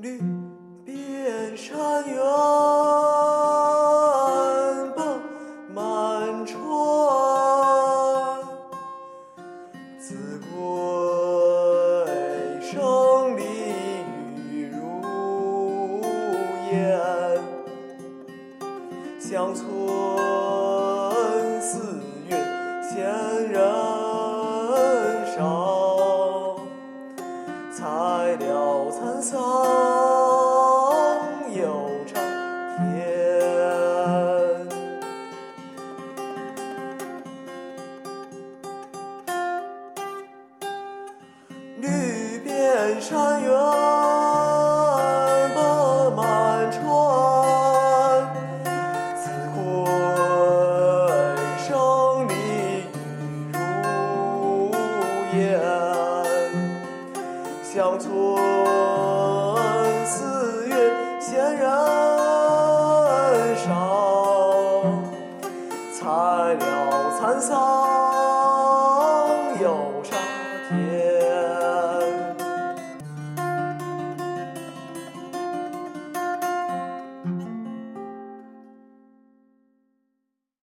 绿遍山原白满川子规声里雨如烟乡村四菜鸟沧桑又长天。绿遍山原白满川，自回声里雨如烟。乡村四月闲人少，才了蚕桑又。